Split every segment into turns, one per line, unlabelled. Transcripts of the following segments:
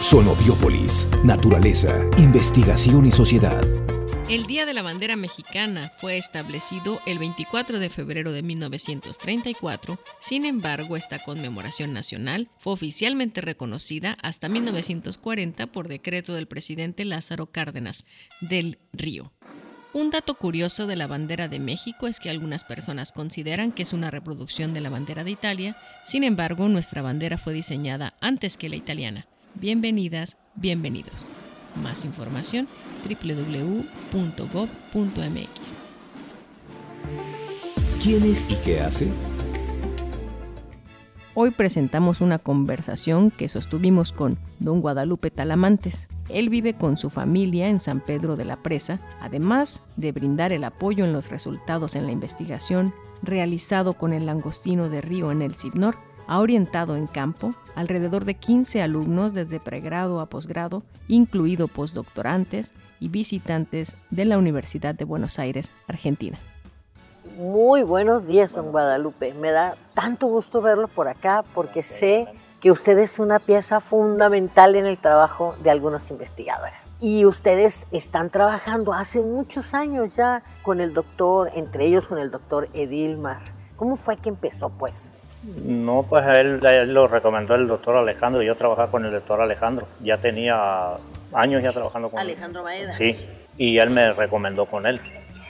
Sonobiópolis, naturaleza, investigación y sociedad.
El Día de la Bandera Mexicana fue establecido el 24 de febrero de 1934, sin embargo esta conmemoración nacional fue oficialmente reconocida hasta 1940 por decreto del presidente Lázaro Cárdenas del Río. Un dato curioso de la bandera de México es que algunas personas consideran que es una reproducción de la bandera de Italia, sin embargo nuestra bandera fue diseñada antes que la italiana. Bienvenidas, bienvenidos. Más información www.gov.mx.
¿Quién es y qué hace?
Hoy presentamos una conversación que sostuvimos con don Guadalupe Talamantes. Él vive con su familia en San Pedro de la Presa, además de brindar el apoyo en los resultados en la investigación realizado con el langostino de río en el Cibnor ha orientado en campo alrededor de 15 alumnos desde pregrado a posgrado, incluido postdoctorantes y visitantes de la Universidad de Buenos Aires, Argentina.
Muy buenos días, don Guadalupe. Me da tanto gusto verlo por acá porque sé que usted es una pieza fundamental en el trabajo de algunos investigadores. Y ustedes están trabajando hace muchos años ya con el doctor, entre ellos con el doctor Edilmar. ¿Cómo fue que empezó, pues?
No, pues él, lo recomendó el doctor Alejandro. Yo trabajaba con el doctor Alejandro. Ya tenía años ya trabajando con
Alejandro Maeda.
Sí, y él me recomendó con él.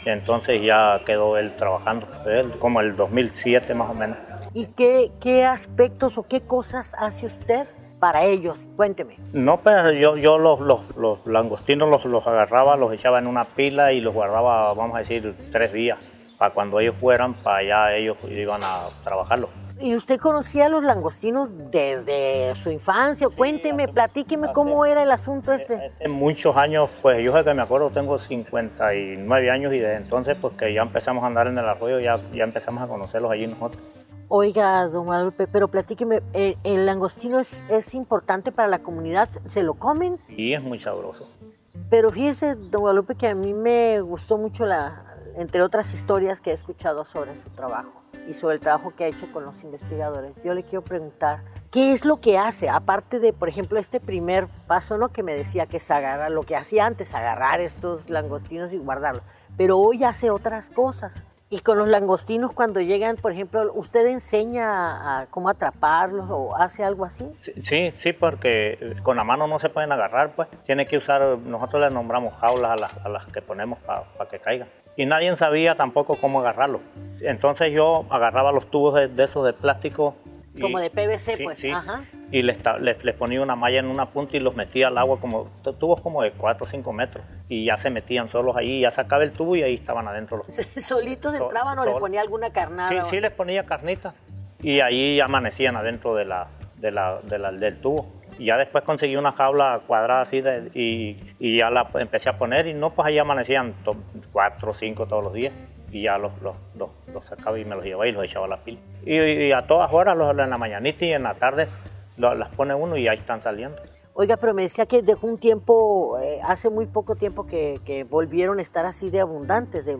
Entonces ya quedó él trabajando, él, como el 2007 más o menos.
¿Y qué, qué aspectos o qué cosas hace usted para ellos? Cuénteme.
No, pues, yo, yo los, los, los langostinos los, los agarraba, los echaba en una pila y los guardaba, vamos a decir, tres días. Para cuando ellos fueran, para allá ellos iban a trabajarlos.
¿Y usted conocía a los langostinos desde su infancia? Cuénteme, platíqueme cómo era el asunto este.
Hace muchos años, pues yo que me acuerdo, tengo 59 años y desde entonces, pues que ya empezamos a andar en el arroyo, ya, ya empezamos a conocerlos allí nosotros.
Oiga, don Guadalupe, pero platíqueme, ¿el, el langostino es, es, importante para la comunidad? ¿Se lo comen?
Sí, es muy sabroso.
Pero fíjese, don Guadalupe, que a mí me gustó mucho la, entre otras historias que he escuchado sobre su trabajo y sobre el trabajo que ha hecho con los investigadores. Yo le quiero preguntar, ¿qué es lo que hace? Aparte de, por ejemplo, este primer paso, ¿no? Que me decía que es agarrar, lo que hacía antes, agarrar estos langostinos y guardarlos. Pero hoy hace otras cosas. Y con los langostinos cuando llegan, por ejemplo, ¿usted enseña cómo atraparlos o hace algo así?
Sí, sí, porque con la mano no se pueden agarrar, pues. Tiene que usar, nosotros les nombramos jaulas a las, a las que ponemos para que caigan y nadie sabía tampoco cómo agarrarlo. Entonces yo agarraba los tubos de, esos de plástico.
como de PVC, pues. Ajá.
Y les, les, ponía una malla en una punta y los metía al agua como tubos como de 4 o 5 metros. Y ya se metían solos ahí, ya sacaba el tubo y ahí estaban adentro los
¿Solitos entraban o les ponía alguna carnada?
Sí, sí les ponía carnita. Y ahí amanecían adentro de la, de la, del tubo. Ya después conseguí una jaula cuadrada así y, y, ya la empecé a poner y no, pues ahí amanecían cuatro o cinco todos los días y ya los, los, los, sacaba y me los llevaba y los echaba a la pila. Y, a todas horas, los, en la mañanita y en la tarde, las pone uno y ahí están saliendo.
Oiga, pero me decía que dejó un tiempo, eh, hace muy poco tiempo que, que, volvieron a estar así de abundantes, de,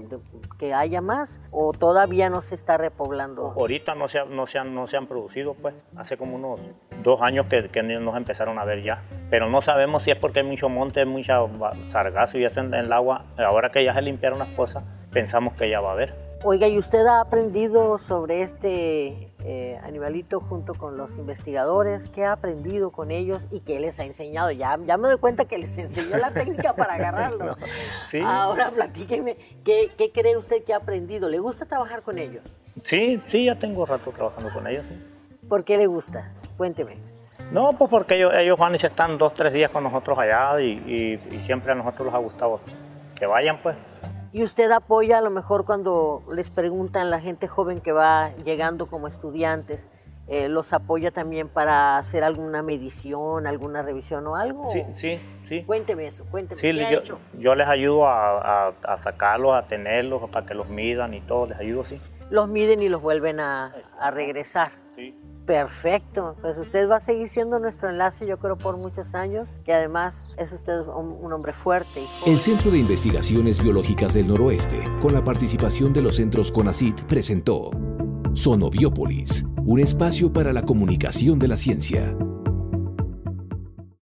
que haya más, o todavía no se está repoblando.
Ahorita no se, no se, han, no se han producido, pues, hace como unos dos años que, que nos empezaron a ver ya, pero no sabemos si es porque hay mucho monte, mucha sargazo y eso en, en el agua, ahora que ya se limpiaron las cosas, pensamos que ya va a haber.
Oiga, ¿y usted ha aprendido sobre este eh, animalito junto con los investigadores? ¿Qué ha aprendido con ellos y qué les ha enseñado? Ya, ya me doy cuenta que les enseñó la técnica para agarrarlo.
sí.
Ahora platíqueme, ¿qué, ¿qué, cree usted que ha aprendido? ¿Le gusta trabajar con ellos?
Sí, sí, ya tengo rato trabajando con ellos. Sí.
¿Por qué le gusta? Cuénteme.
No, pues porque ellos, ellos van y se están dos, tres días con nosotros allá y, y, y siempre a nosotros les ha gustado que vayan, pues.
Y usted apoya a lo mejor cuando les preguntan la gente joven que va llegando como estudiantes, eh, los apoya también para hacer alguna medición, alguna revisión o algo?
Sí, sí, sí.
Cuénteme eso, cuénteme.
Sí, yo, yo, les ayudo a, a, sacarlos, a tenerlos, para que los midan y todo, les ayudo, sí.
Los miden y los vuelven a, a regresar. Perfecto, pues usted va a seguir siendo nuestro enlace yo creo por muchos años, que además es usted un, hombre fuerte.
El Centro de Investigaciones Biológicas del Noroeste, con la participación de los centros CONACIT, presentó Sonobiópolis, un espacio para la comunicación de la ciencia.